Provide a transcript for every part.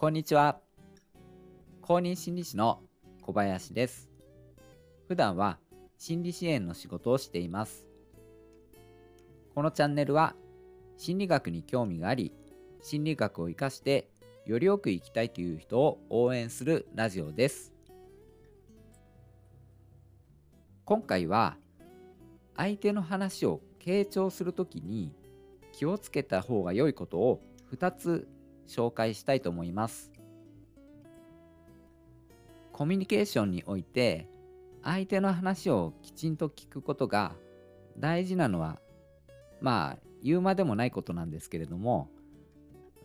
こんにちは。公認心理師の小林です。普段は心理支援の仕事をしています。このチャンネルは心理学に興味があり、心理学を活かしてよりよく生きたいという人を応援するラジオです。今回は相手の話を傾聴するときに気をつけた方が良いことを2つ紹介したいと思います。コミュニケーションにおいて相手の話をきちんと聞くことが大事なのはまあ言うまでもないことなんですけれども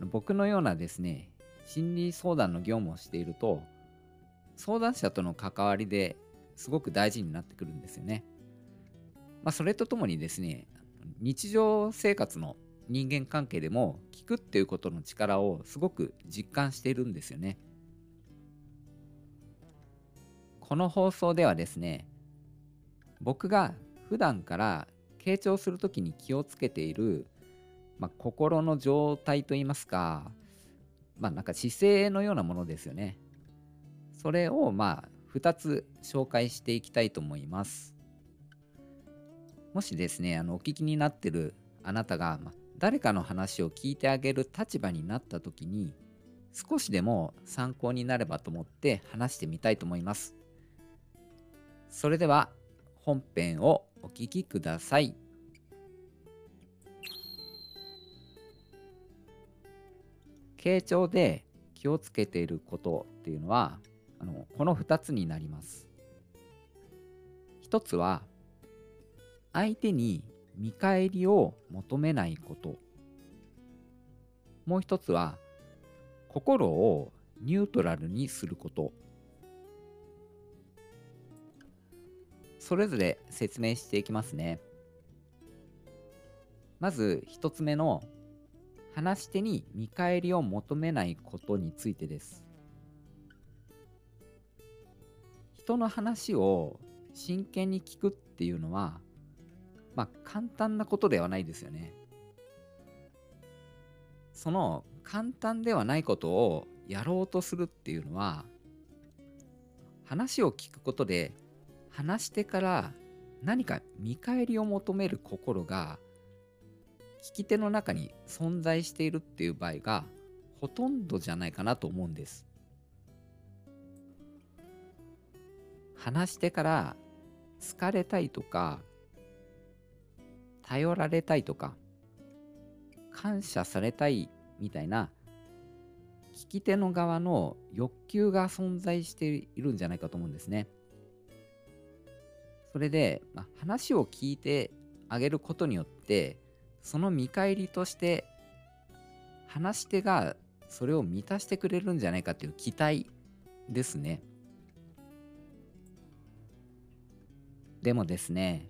僕のようなですね心理相談の業務をしていると相談者との関わりですごく大事になってくるんですよね。まあ、それとともにですね日常生活の人間関係でも聞くっていうことの力をすごく実感しているんですよね。この放送ではですね僕が普段から傾聴するときに気をつけている、まあ、心の状態といいますかまあなんか姿勢のようなものですよね。それをまあ2つ紹介していきたいと思います。もしですねあのお聞きになってるあなたが、まあ、誰かの話を聞いてあげる立場になった時に少しでも参考になればと思って話してみたいと思います。それでは本編をお聞きください。傾聴で気をつけていることっていうのはあのこの2つになります。1つは相手に見返りを求めないこと。もう一つは心をニュートラルにすること。それぞれ説明していきますね。まず一つ目の話し手に見返りを求めないことについてです。人の話を真剣に聞くっていうのはまあ簡単なことではないですよね。その簡単ではないことをやろうとするっていうのは話を聞くことで話し手から何か見返りを求める心が聞き手の中に存在しているっていう場合がほとんどじゃないかなと思うんです。話し手から好かれたいとか頼られたいとか感謝されたいみたいな聞き手の側の欲求が存在しているんじゃないかと思うんですね。それで、まあ、話を聞いてあげることによってその見返りとして話し手がそれを満たしてくれるんじゃないかっていう期待ですね。でもですね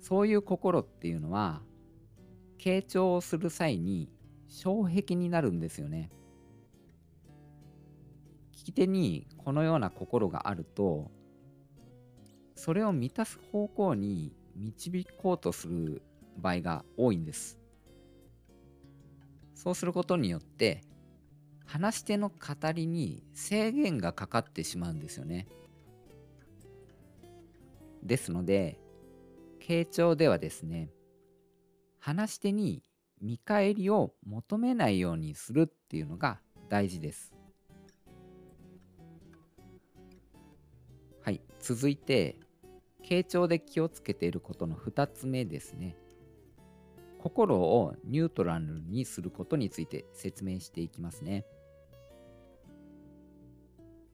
そういう心っていうのは傾聴をする際に障壁になるんですよね。聞き手にこのような心があるとそれを満たす方向に導こうとする場合が多いんです。そうすることによって話し手の語りに制限がかかってしまうんですよね。ですので傾聴ではですね話し手に見返りを求めないようにするっていうのが大事です。はい、続いて傾聴で気をつけていることの2つ目ですね。心をニュートラルにすることについて説明していきますね。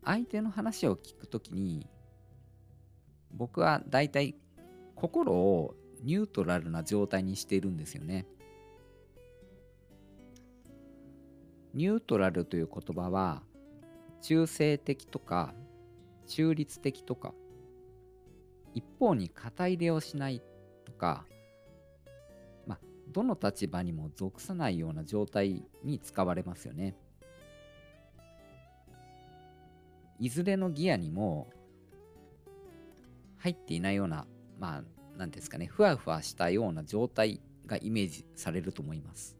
相手の話を聞くときに僕はだいたい心をニュートラルな状態にしているんですよね。ニュートラルという言葉は中性的とか中立的とか一方に肩入れをしないとか、まあ、どの立場にも属さないような状態に使われますよね。いずれのギアにも入っていないようなまあ何ですかねふわふわしたような状態がイメージされると思います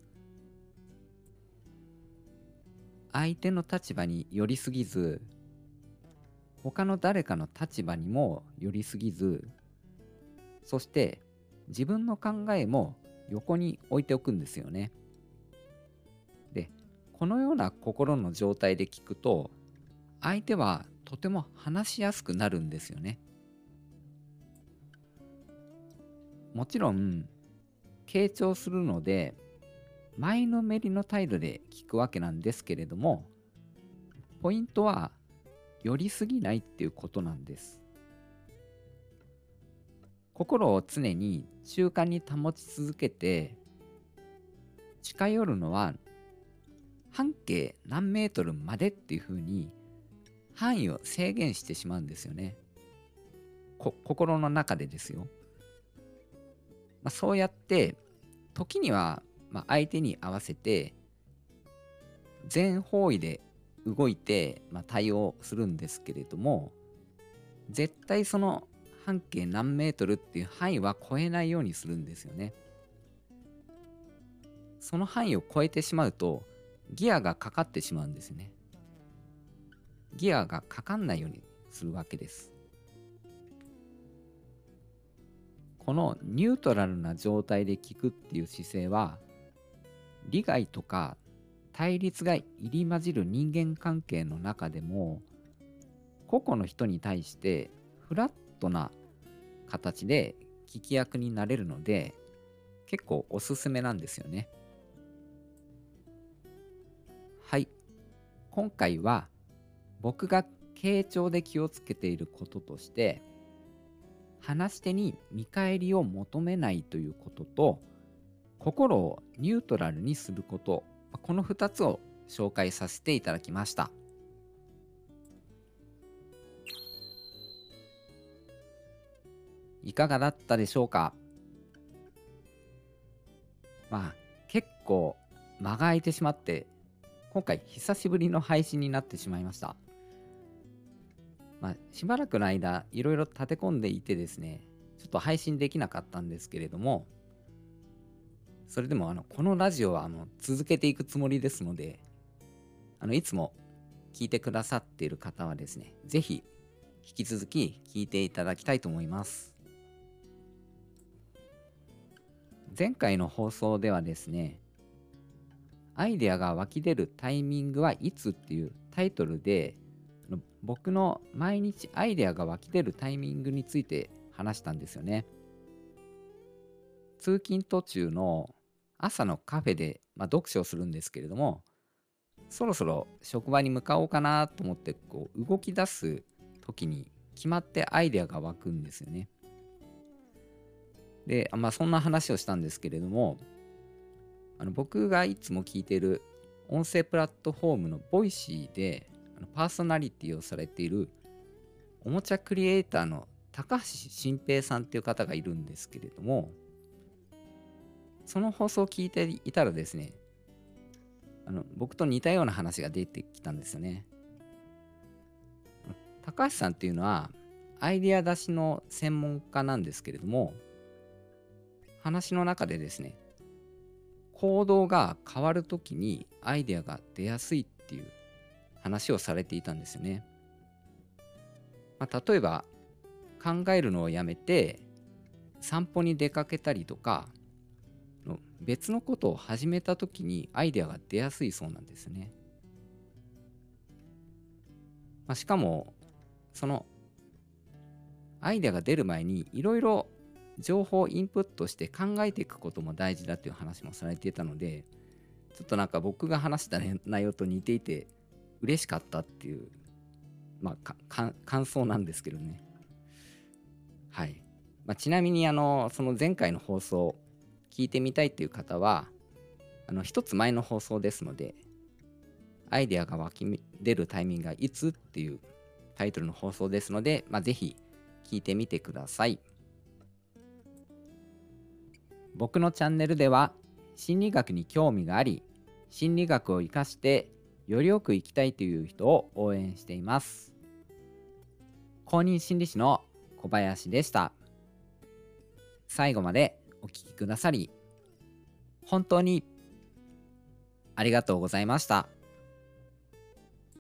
相手の立場に寄りすぎず他の誰かの立場にも寄りすぎずそして自分の考えも横に置いておくんですよね。でこのような心の状態で聞くと相手はとても話しやすくなるんですよね。もちろん傾聴するので前のめりの態度で聞くわけなんですけれどもポイントは寄りすぎないっていうことなんです。心を常に中間に保ち続けて近寄るのは半径何メートルまでっていうふうに範囲を制限してしまうんですよね。心の中でですよ、まあ、そうやって時にはま、相手に合わせて全方位で動いて、ま、対応するんですけれども絶対その半径何メートルっていう範囲は超えないようにするんですよね。その範囲を超えてしまうとギアがかかってしまうんですね。ギアがかかんないようにするわけです。このニュートラルな状態で聞くっていう姿勢は利害とか対立が入り混じる人間関係の中でも個々の人に対してフラットな形で聞き役になれるので結構おすすめなんですよね。はい今回は僕が傾聴で気をつけていることとして話し手に見返りを求めないということと心をニュートラルにすること。この2つを紹介させていただきました。いかがだったでしょうか？まあ結構間が空いてしまって今回久しぶりの配信になってしまいました。まあしばらくの間いろいろ立て込んでいてですねちょっと配信できなかったんですけれどもそれでもあのこのラジオはあの続けていくつもりですのであのいつも聞いてくださっている方はですね是非引き続き聞いていただきたいと思います。前回の放送ではですねアイデアが湧き出るタイミングはいつっていうタイトルで僕の毎日アイデアが湧き出るタイミングについて話したんですよね通勤途中の朝のカフェで、まあ、読書をするんですけれどもそろそろ職場に向かおうかなと思ってこう動き出す時に決まってアイデアが湧くんですよね。で、まあ、そんな話をしたんですけれどもあの僕がいつも聞いてる音声プラットフォームのボイシーでパーソナリティをされているおもちゃクリエイターの高橋新平さんっていう方がいるんですけれどもその放送を聞いていたらですね、あの僕と似たような話が出てきたんですよね。高橋さんっていうのはアイディア出しの専門家なんですけれども話の中でですね行動が変わるときにアイデアが出やすいっていう話をされていたんですね。まあ、例えば考えるのをやめて散歩に出かけたりとか別のことを始めた時にアイデアが出やすいそうなんですね。まあ、しかもそのアイデアが出る前にいろいろ情報をインプットして考えていくことも大事だという話もされていたのでちょっとなんか僕が話した内容と似ていて嬉しかったっていうまあ感想なんですけどね。はい、まあ、ちなみにあのその前回の放送聞いてみたいっていう方はあの一つ前の放送ですのでアイデアが湧き出るタイミングがいつっていうタイトルの放送ですので、まあ、ぜひ聞いてみてください。僕のチャンネルでは心理学に興味があり心理学を生かしてよりよく生きたいという人を応援しています公認心理師の小林でした最後までお聴きくださり、本当にありがとうございました。